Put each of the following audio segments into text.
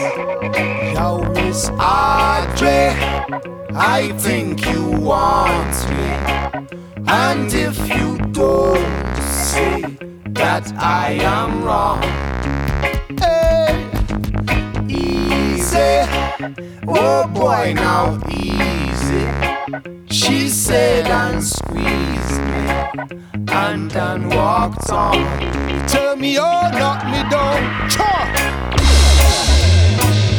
Yo, Miss Audrey, I think you want me. And if you don't, say that I am wrong. Hey, easy. Oh boy, now easy. She said and squeezed me and then walked on. Tell me, oh, knock me down. Cha! Yeah.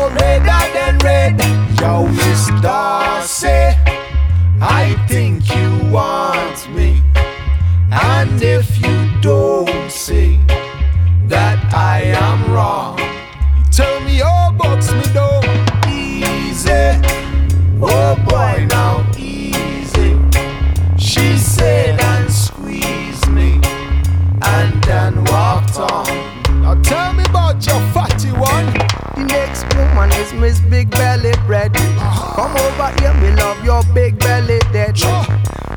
Omega. Come over here, me love your big belly dead.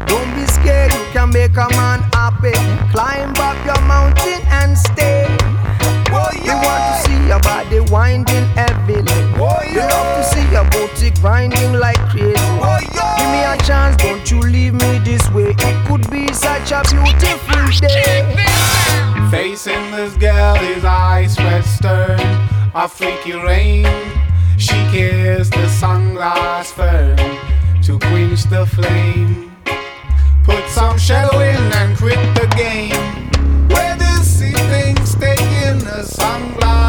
Don't be scared, you can make a man happy. Climb up your mountain and stay. Oh. They want to see your body winding heavily. Oh, love to see your booty grinding like crazy. Give me a chance, don't you leave me this way. It could be such a beautiful day. Facing this girl is ice western, a freaky rain. She kissed the sunglass fern to quench the flame. Put some shadow in and quit the game. Where this sea thing's taking the sunglass.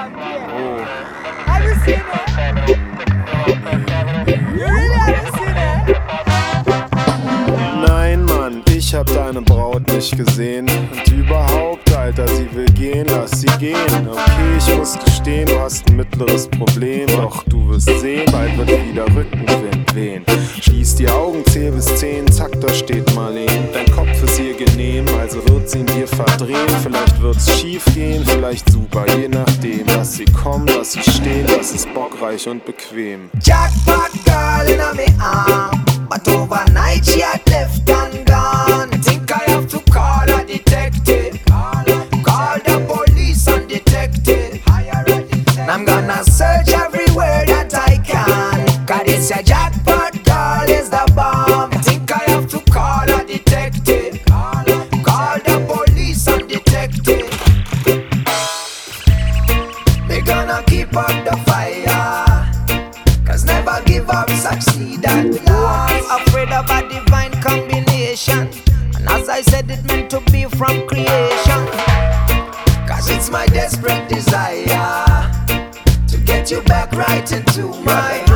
come here. Oh. Have? Nein, Mann, ich hab deine Braut nicht gesehen. Und überhaupt, Alter, sie will gehen, lass sie gehen. Okay, ich muss gestehen, du hast ein mittleres Problem. Doch du wirst sehen, bald wird wieder Rückenwind wehen. Schließ die Augen, zähl bis zehn, zack, da steht Marleen. Dein Kopf ist ihr genehm, also wird sie in dir verdrehen. Vielleicht wird's schief gehen, vielleicht super, je nachdem. Lass sie kommen, lass sie stehen, das ist bockreich und bequem. Jackpot girl in a me arm. But overnight she had left and gone. It's jackpot girl is the bomb. Think I have to call a detective. Call the police and detective. We're gonna keep up the fire. Cause never give up, succeed at last. Afraid of a divine combination. And as I said, it meant to be from creation. Cause it's my desperate desire to get you back right into my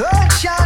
sunshine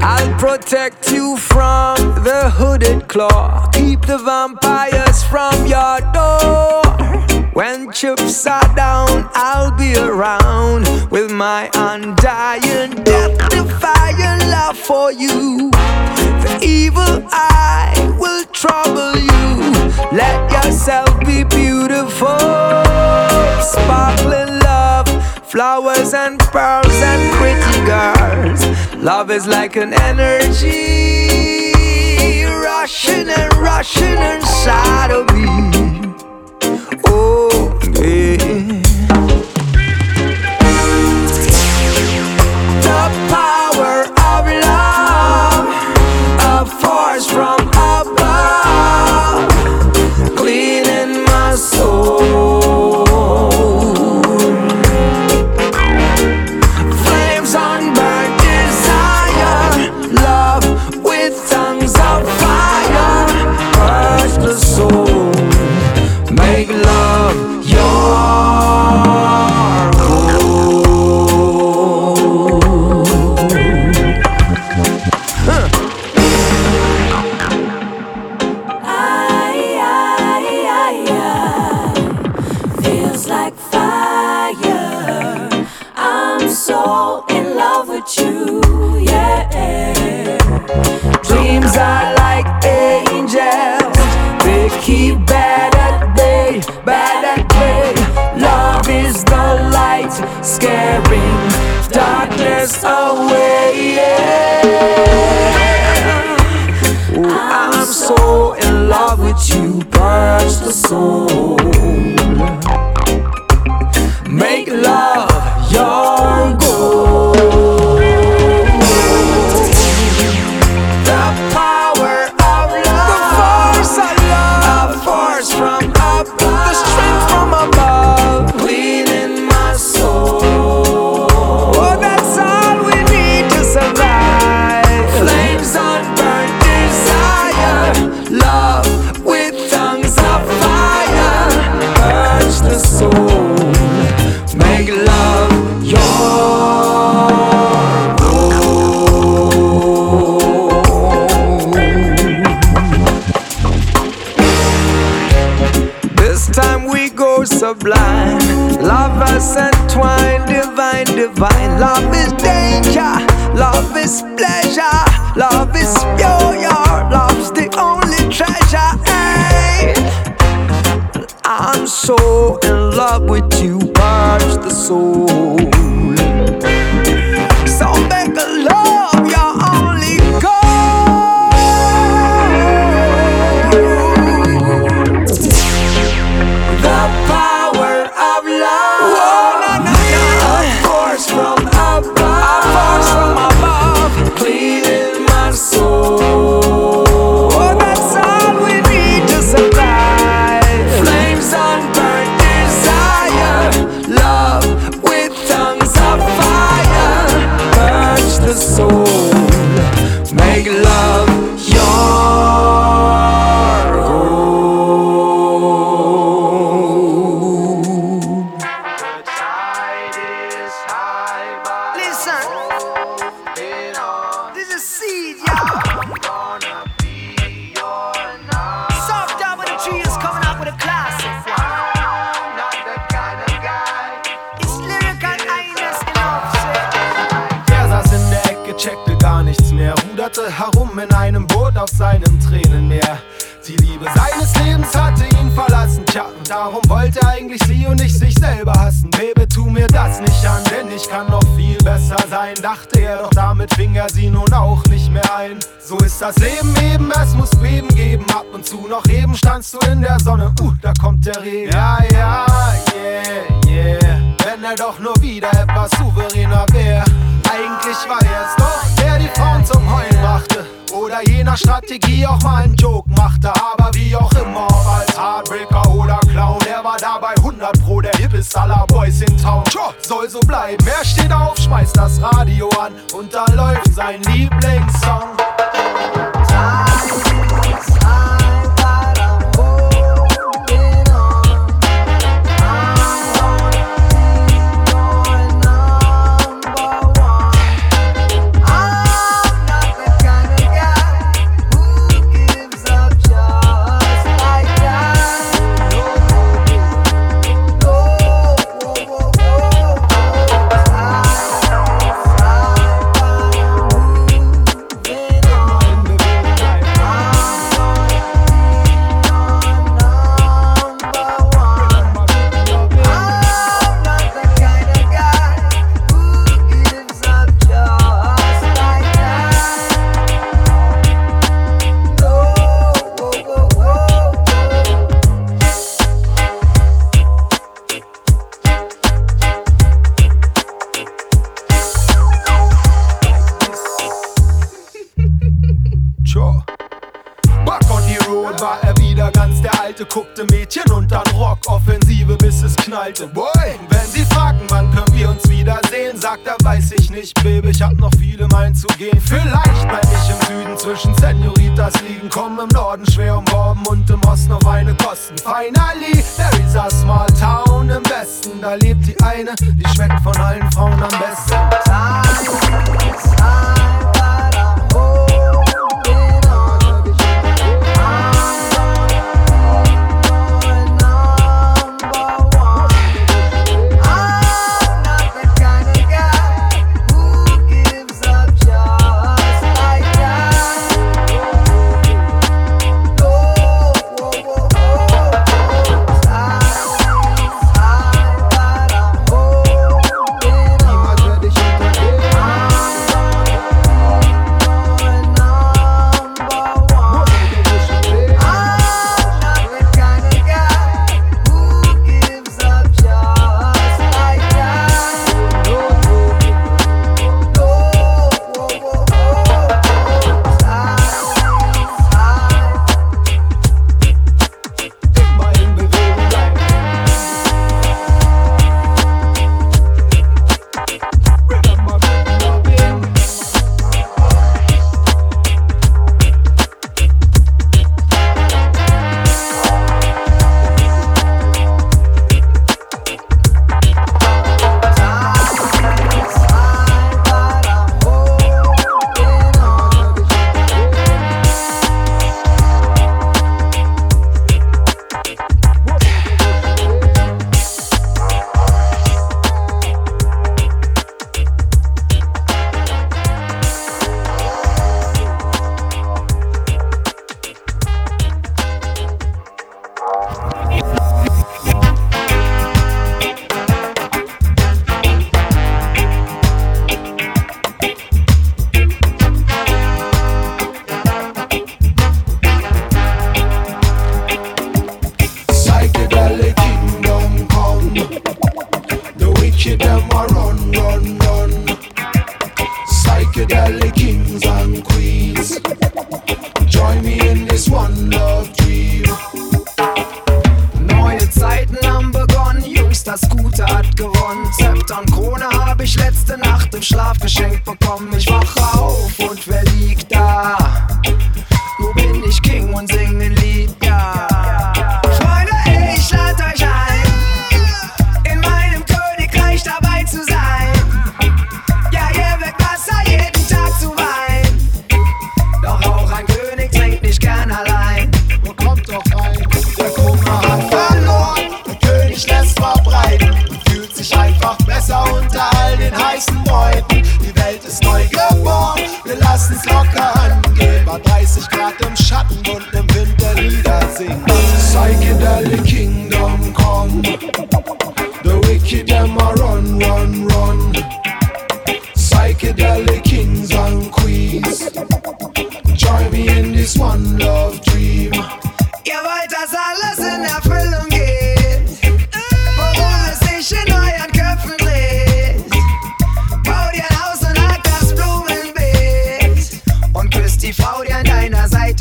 I'll protect you from the hooded claw. Keep the vampires from your door. When chips are down, I'll be around with my undying, death defying love for you. The evil eye will trouble you. Let yourself be beautiful sparkling love, flowers and pearls and pretty girls. Love is like an energy rushing and rushing inside of me. Oh, yeah. The power of love, a force from soul. Mäuschen Traum. Soll so bleiben, er steht auf, schmeißt das Radio an und da läuft sein Lieblingssong.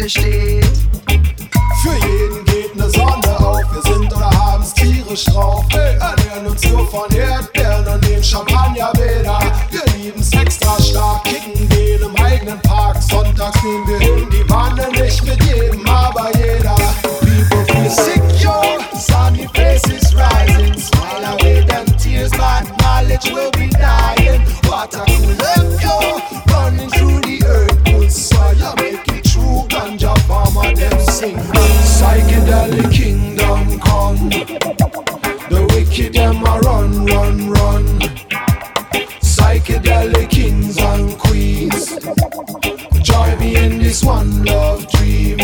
Seite. Für jeden geht ne Sonne auf, wir sind oder haben's tierisch drauf. Wir ernähren uns nur von Erdbeeren und den Champagnerbäder. Wir lieben's extra stark, kicken den im eigenen Park. Sonntags nehmen wir hin, die Wanne, nicht mit jedem, aber jeder. People feel sick, yo, sunny faces rising. Smile away them tears, but knowledge will be Run, run. Psychedelic kings and queens. Join me in this one love dream.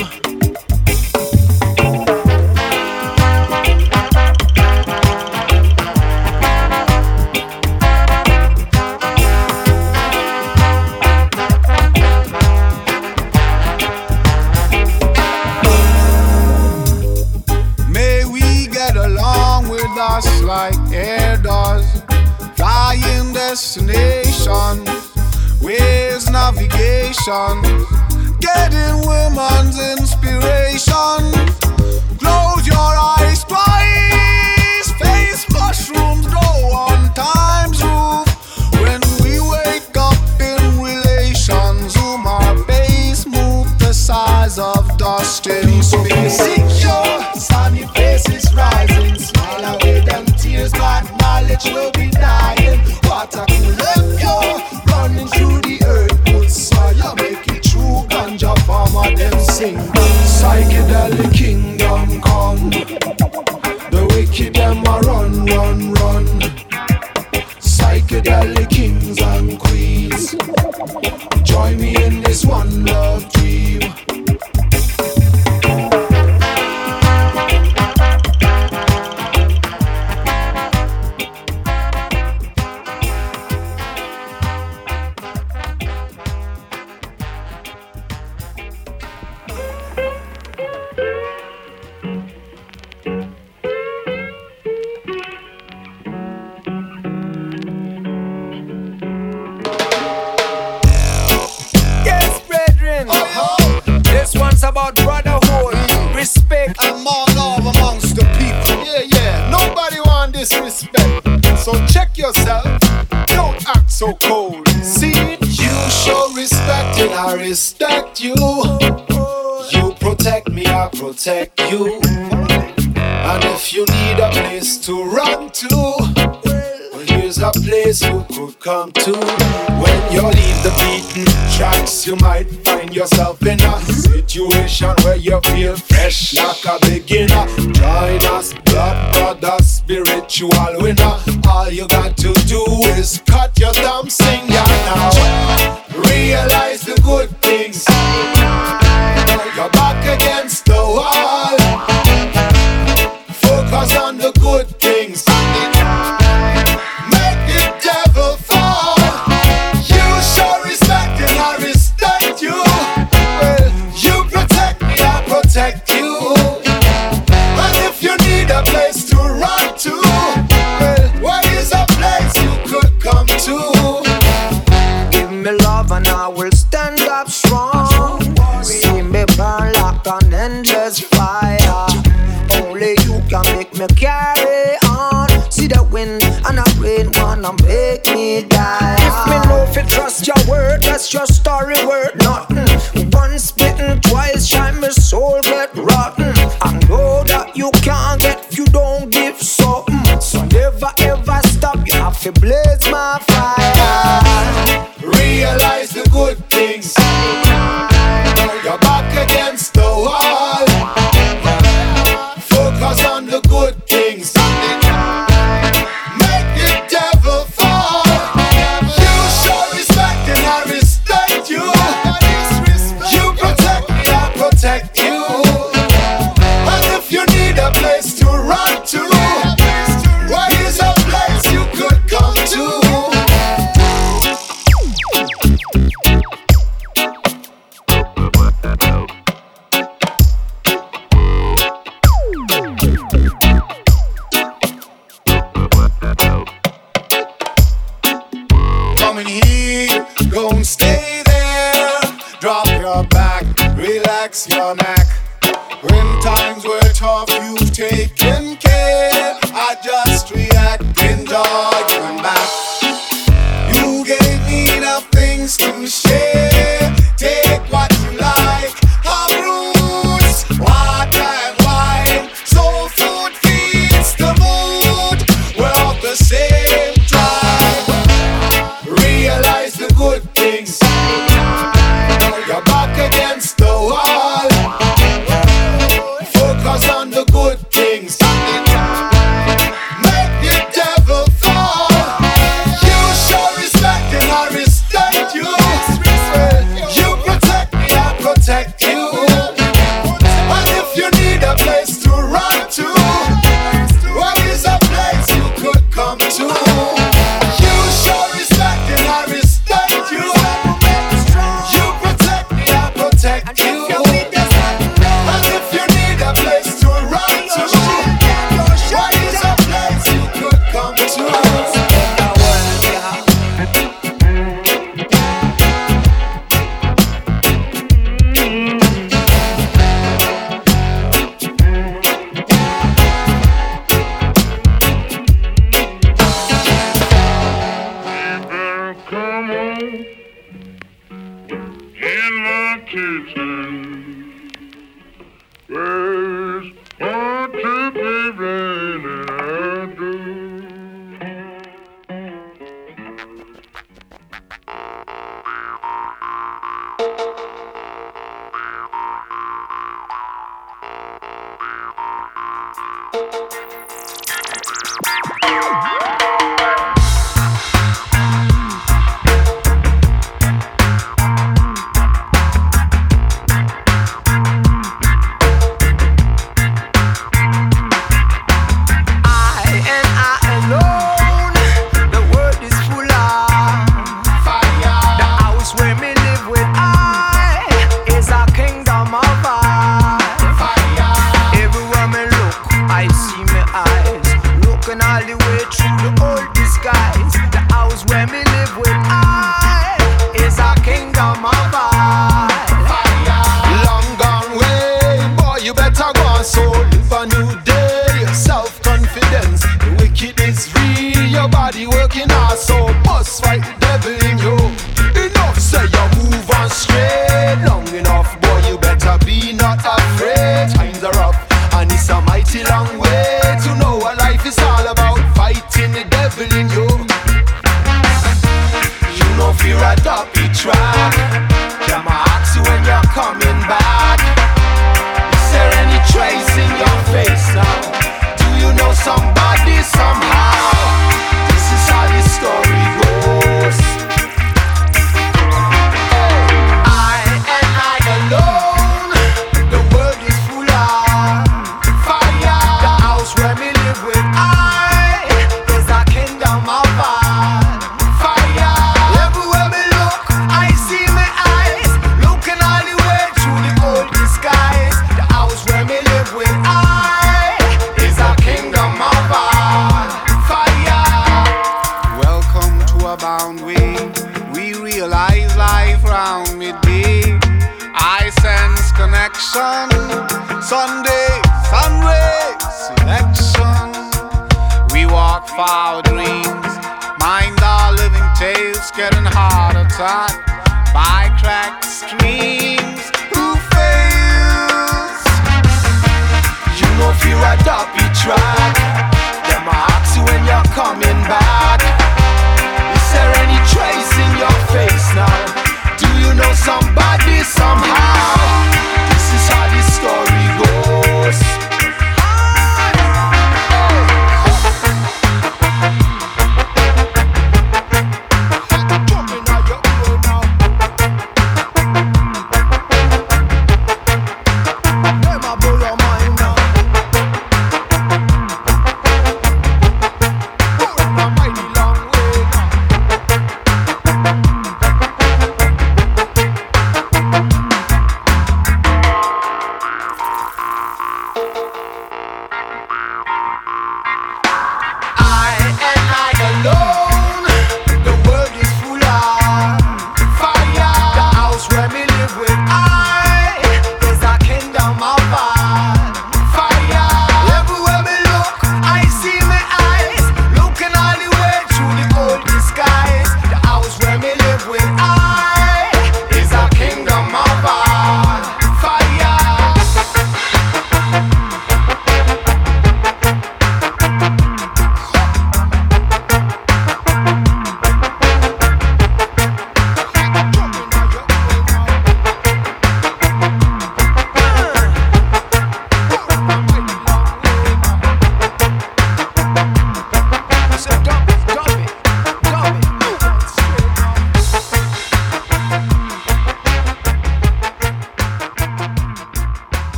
Getting women's inspiration. Close your eyes twice. Face mushrooms grow on time's roof. When we wake up in relation, zoom our base, move the size of dust in space. Secure, sunny faces rising. Smile away them tears, but knowledge will be Wicked them a run, run, run. Psychedelic kings and queens. Join me in this one love protect you. And if you need a place to run to, well, here's a place you could come to. When you leave the beaten tracks, you might find yourself in a situation where you feel fresh like a beginner. Join us, blood brother, spiritual winner. All you got to do is cut your thumb, sing ya now. Realize the good things. You're back against wall. That's your story worth nothing. Once bitten, twice shy, my soul get rotten. I know that you can't get if you don't give something. So never ever stop, you have to blaze my fire. Realize the good things.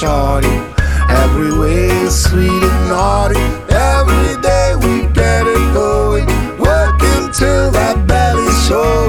shorty. Every way is sweet and naughty. Every day we get it going. Working till that belly's shows.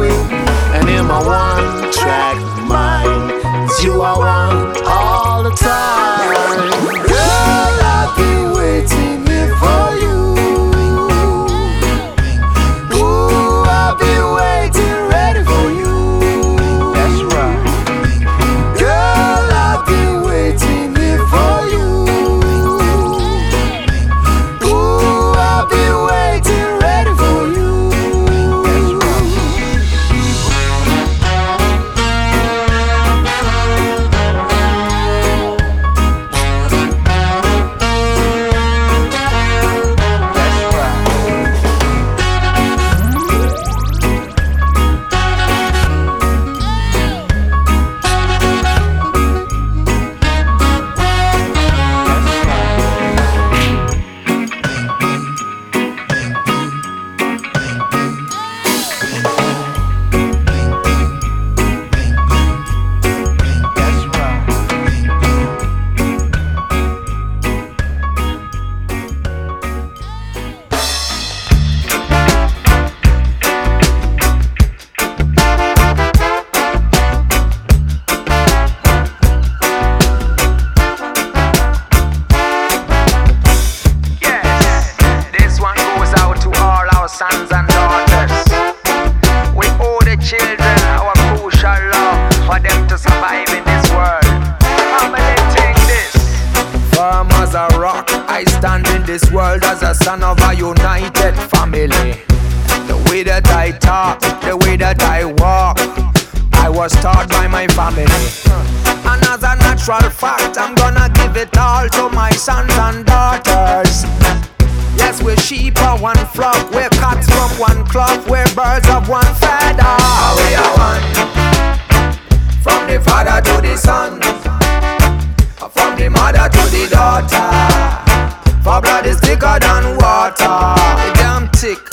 sick,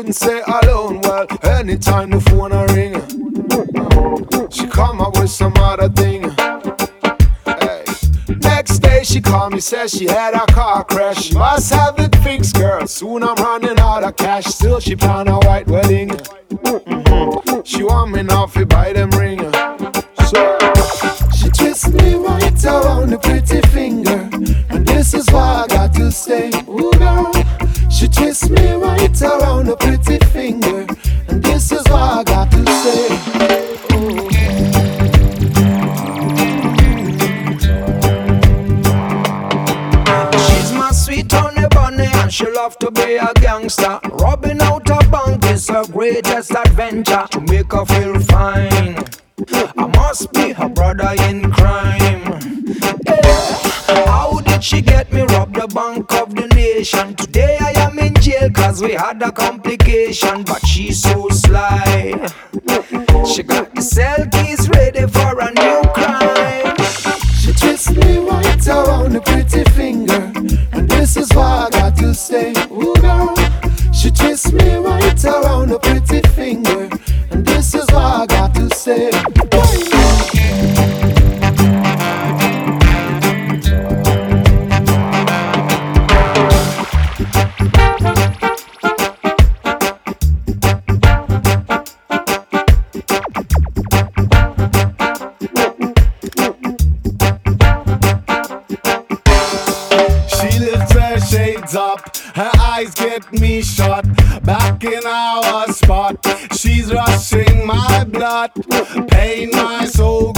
couldn't stay alone. Well, anytime the phone a ring, she come up with some other thing. Hey. Next day she called me, said she had a car crash. Must have it fixed, girl. Soon I'm running out of cash. Still she plan a white wedding. She want me now to buy them ring. So she twists me right around the pretty finger, and this is why I got to stay. Ooh, girl. She twists me right around a pretty finger, and this is what I got to stay. She's my sweet honey bunny and she love to be a gangster. Robbing out a bank is her greatest adventure to make her feel fine. I must be her brother in crime. How did she get me rob the bank of the nation? Today cause we had a complication, but she's so sly. She got the cell keys ready for a new crime. She twists me right around the pretty finger, and this is why I got to stay. Ooh, girl. She twists me right around the pretty finger, and this is why I got to stay. Get me shot. Back in our spot, she's rushing my blood, pain my soul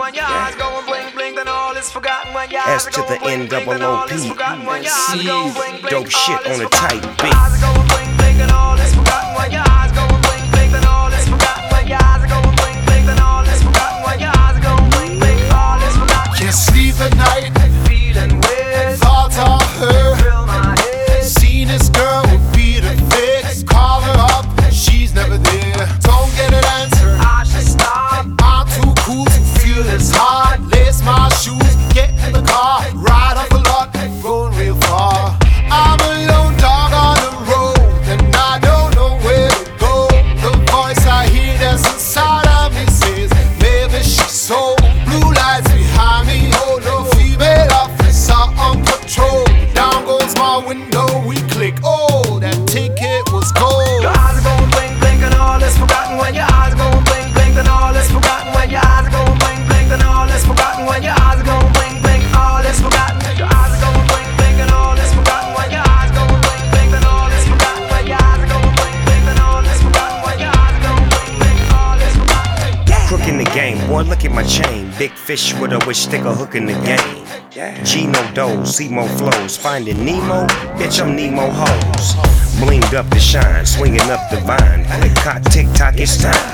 when your eyes blink, blink, and all is forgotten. When your eyes S to the going blink, blink, and all is forgotten. When your eyes going blink, blink, Dope shit all is on a tight beat. Fish with a wish stick a hook in the game. Gino see more flows. Finding Nemo, bitch, I'm Nemo hoes. Blinged up to shine, swinging up the vine. Click, cock, tick tock, it's time.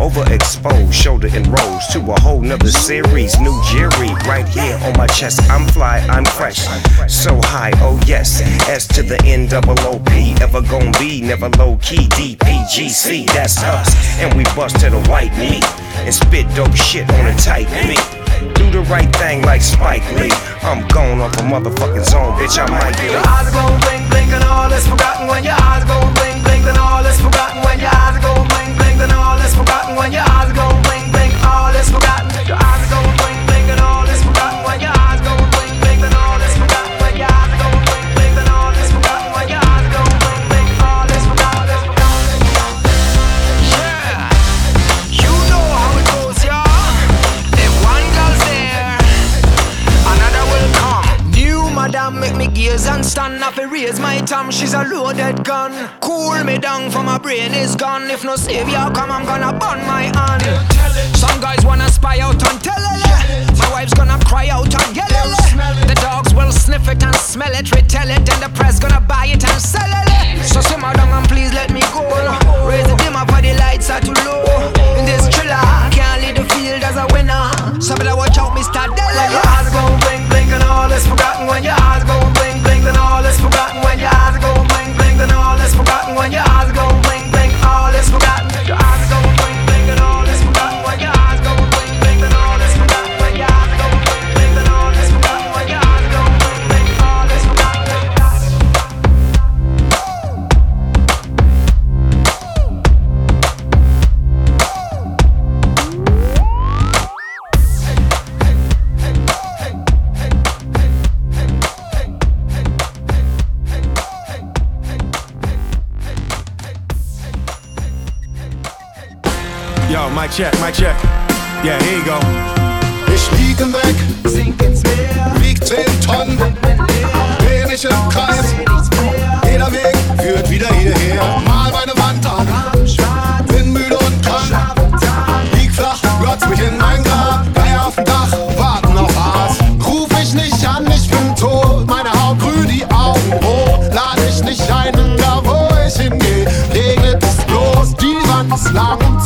Overexposed, shoulder and rose to a whole nother series. New Jerry, right here on my chest. I'm fly, I'm fresh. So high, oh yes. S to the N double O P. Ever gon' be, never low key. DPGC, that's us. And we bust to the white meat. And spit dope shit on a tight beat. Do the right thing like Spike Lee. I'm gone off a motherfucking zone, bitch. I might be. Your eyes go blink, blink, and all is forgotten when your eyes go blink, blink, and all is forgotten when your eyes go blink, and all is forgotten when your eyes go and thumb. She's a loaded gun. Cool me down for my brain is gone. If no savior come, I'm gonna burn my hand. Some guys wanna spy out on telele. My wife's gonna cry out on yelele. The dogs will sniff it and smell it, retell it, and the press gonna buy it and sell it. So simmer down and please let me go. Raise the dimmer for the lights are too low. In this thriller, can't lead the field as a winner. So better watch out, Mr. Della. When your eyes go blink, blink, and all is forgotten. When your eyes go blink, blink, then all is forgotten. When your eyes go blink, blink, then all is forgotten. When your eyes go mic check, mic check. Yeah, here you go. Ich lieg im Weg, Sink ins Meer, wieg 10 Tonnen, dreh mich im Kreis. Jeder Weg führt wieder hierher. Mal meine Wand an, bin müde und krank. Lieg flach, glotz mich in mein Grab. Geier auf dem Dach, warten auf Aas. Ruf ich nicht an, ich bin tot. Meine Haut grün, die Augen rot. Lade ich nicht ein, da wo ich hingehe. Regnet es bloß, die Wand ist lang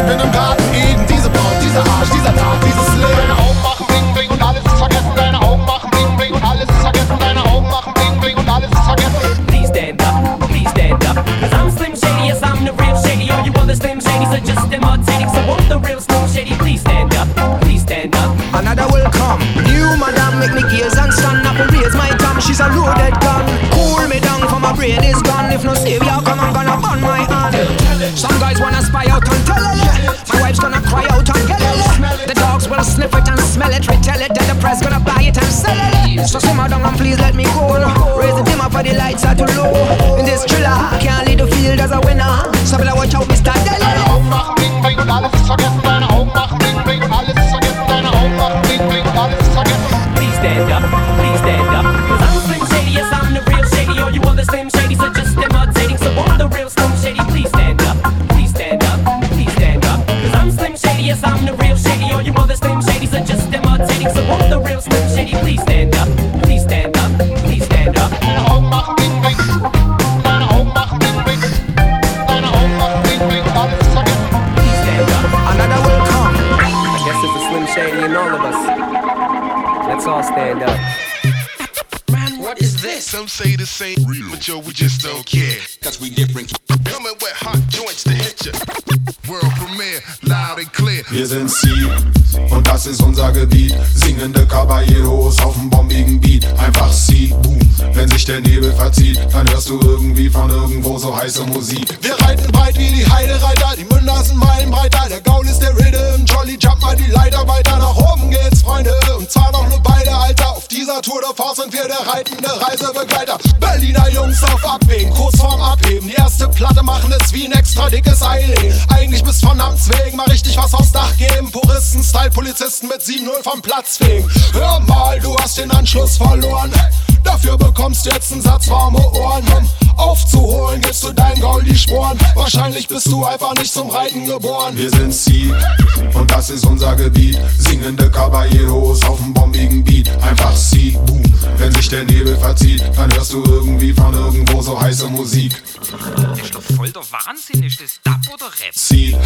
ausgerechnet. Ich same, but yo, we just don't care. Cause we different. Vom Platz fegen. Hör mal, du hast den Anschluss verloren. Dafür bekommst du jetzt einen Satz warme Ohren. Um aufzuholen, gibst du dein Gaul die Sporen. Wahrscheinlich bist du einfach nicht zum Reiten geboren. Wir sind sie und das ist unser Gebiet. Singende Caballeros auf dem bombigen Beat. Einfach sie, boom. Wenn der Nebel verzieht, dann hörst du irgendwie von irgendwo so heiße Musik. Das ist doch voll der Wahnsinn. Ist das Dub oder Rap? Sie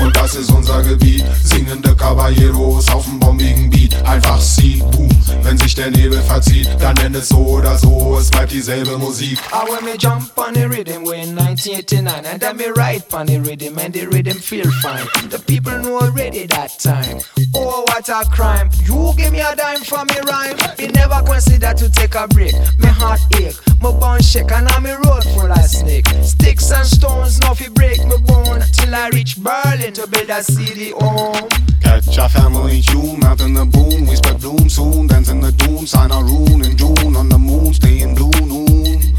und das ist unser Gebiet. Singende Caballeros auf dem bombigen Beat. Einfach sie, boom. Wenn sich der Nebel verzieht, dann nenn es so oder so. Es bleibt dieselbe Musik. I when me jump on the rhythm way in 1989 And then me ride on the rhythm and the rhythm feel fine The people know already that time Oh what a crime You give me a dime for me rhyme Me never consider to take a break Me heart ache, my bone shake And I'm a road full of snake Sticks and stones fi break my bone Till I reach Berlin to build a city home Catch a family tune out in the boom. We spread bloom soon. Dance in the doom. Sign a rune in June on the moon. Stay in blue noon.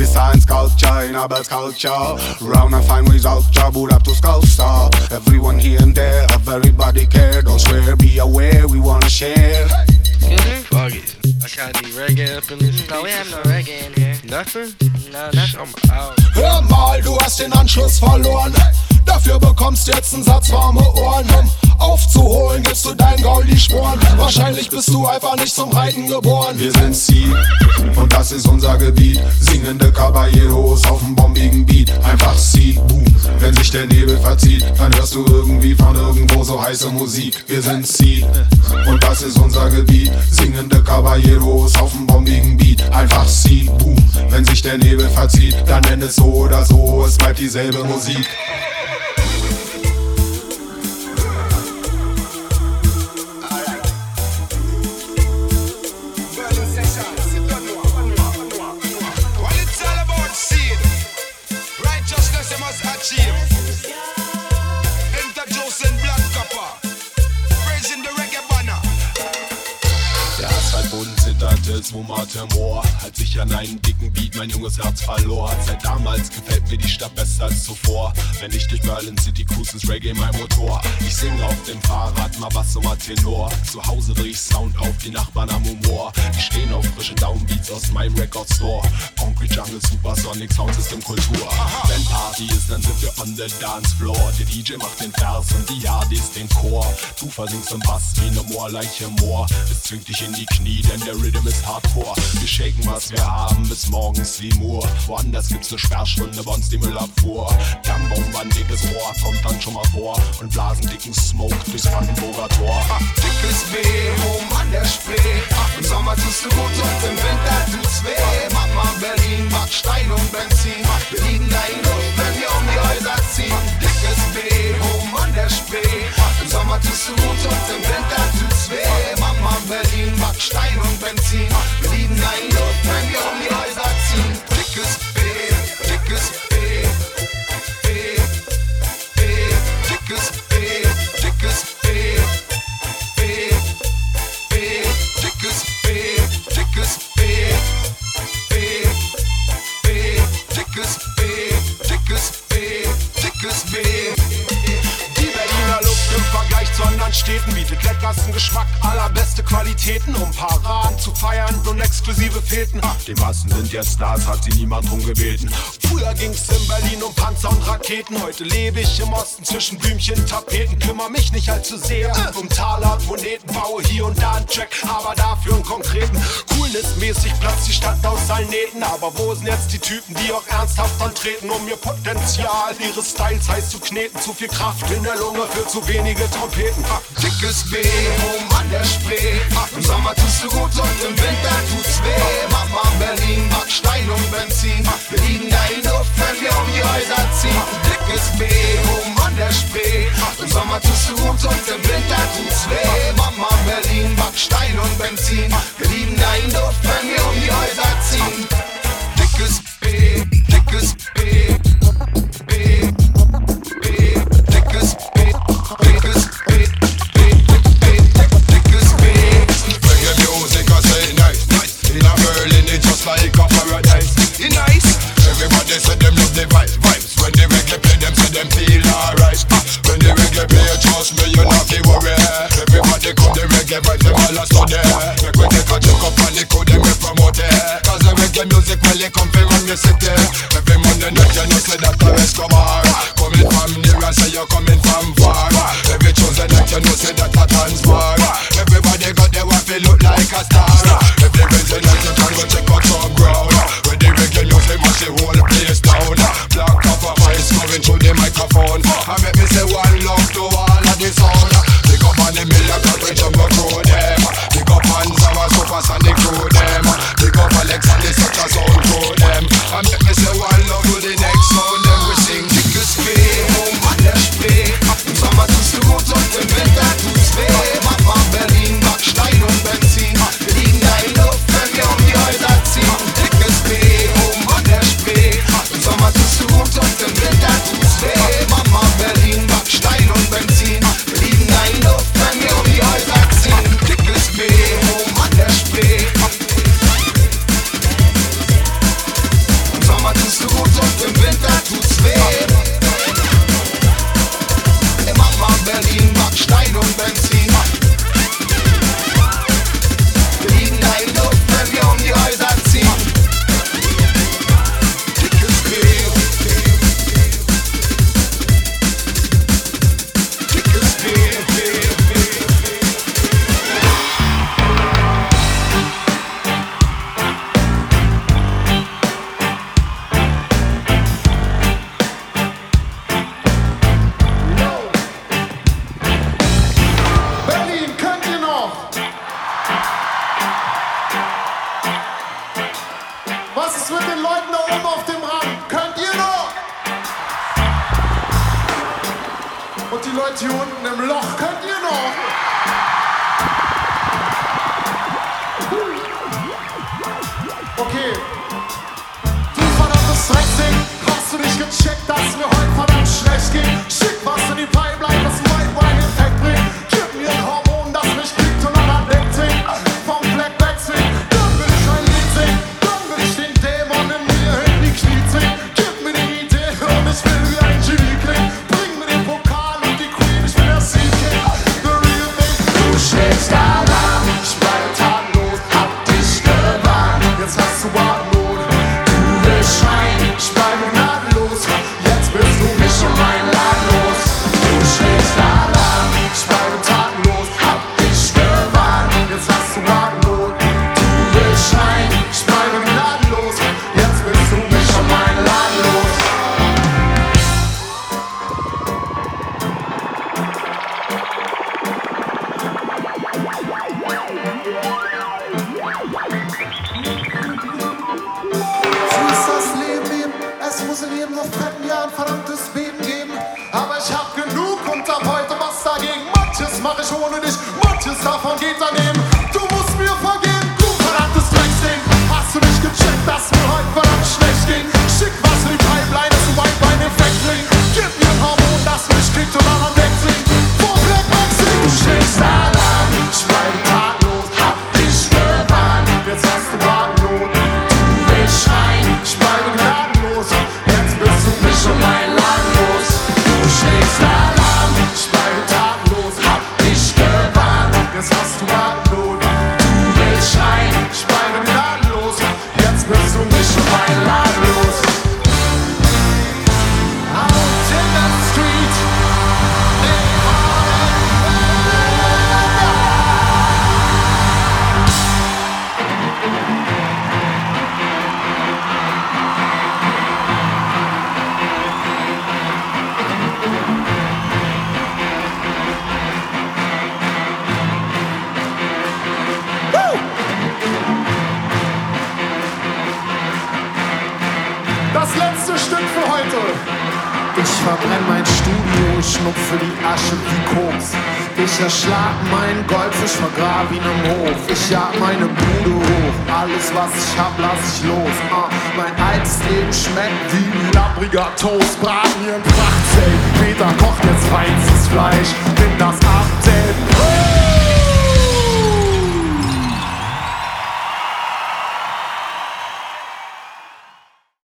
Design sculpture in our best culture. Round and fine result, boot up to sculpture. Everyone here and there, everybody care. Don't swear, be aware, we wanna share. Fuck it. I got any reggae up in this. No, we have no reggae in here. Nothing? No, nothing. I'm out. Hör mal, du hast den Anschluss verloren. Dafür bekommst jetzt einen Satz warme Ohren. Um aufzuholen, gibst du dein Gaul die Sporen. Wahrscheinlich bist du einfach nicht zum Reiten geboren. Wir sind sie und das ist unser Gebiet. Singende Caballeros auf dem bombigen Beat. Einfach sie, boom. Wenn sich der Nebel verzieht, dann hörst du irgendwie von irgendwo so heiße Musik. Wir sind sie und das ist unser Gebiet. Singende Caballeros auf dem bombigen Beat. Einfach sie, boom. Wenn sich der Nebel verzieht, dann nenn es so oder so. Es bleibt dieselbe Musik. Zitterte, es wummerte Moor. Als ich an einen dicken Beat mein junges Herz verlor. Seit damals gefällt mir die Stadt besser als zuvor. Wenn ich durch Berlin City cruise, ist Reggae mein Motor. Ich singe auf dem Fahrrad, mal Bass, mal Tenor. Zu Hause dreh ich Sound auf, die Nachbarn am Humor. Die stehen auf frische Downbeats aus meinem Record Store. Concrete Jungle, Supersonic Sound System Kultur. Wenn Party ist, dann sind wir on the dance floor. Der DJ macht den Vers und die Yardis den Chor. Du versingst im Bass wie ne Moorleiche Moor. Es zwingt dich in die Knie, denn der Rhythm ist hardcore. Wir shaken, was wir haben, bis morgens 7 Uhr. Woanders gibt's ne Sperrstunde, bei uns die Müllabfuhr. Ein dickes Rohr, kommt dann schon mal vor. Und blasen dicken Smoke durchs Brandenburger Tor. Dickes B, oben an der Spree. Im Sommer tust du gut und im Winter tut's weh. Mama Berlin, Backstein und Benzin. Wir lieben dein Luft, wenn wir um die Häuser ziehen. Dickes B, oben an der Spree. Sommer tust du gut und im Winter tut's weh. Mama Berlin, Backstein und Benzin. Wir lieben dein Luft, wenn wir um die anderen Städten bietet leckersten Geschmack, allerbeste Qualitäten, um Paraden zu feiern und exklusive Feten. Ah, Die Massen sind jetzt Stars, hat sie niemand drum gebeten. Früher ging's in Berlin um Panzer und Raketen, heute lebe ich im Osten zwischen Blümchen, Tapeten. Kümmer mich nicht allzu sehr um Taler Moneten, baue hier und da einen Track, aber dafür einen konkreten. Coolness-mäßig platzt die Stadt aus allen Nähten, aber wo sind jetzt die Typen, die auch ernsthaft antreten, um ihr Potenzial ihres Styles heiß zu kneten? Zu viel Kraft in der Lunge für zu wenige Trompeten. Dickes B, oben an der Spree. Im Sommer tust du gut und im Winter tut's weh. Mama Berlin, mag Stein und Benzin. Wir lieben deinen Luft, wenn wir um die Häuser ziehen. Dickes B, oben an der Spree. Im Sommer tust du gut und im Winter tut's weh. Mama Berlin, mag Stein und Benzin. Wir lieben deinen Luft, wenn wir um die Häuser ziehen. Dickes B, dickes B. just like a paradise. It nice. Everybody said them love the vibe, vibes. When the reggae play, them say them feel alright. Ah, when the reggae play, trust me, you not feel worry. Everybody come the reggae vibes, them all a study. Make we take a check up on the code, them we promote it. Cause the reggae music, well, it come from the city. Every Monday night, you know, say that i come Escobar. Coming from the and so you're coming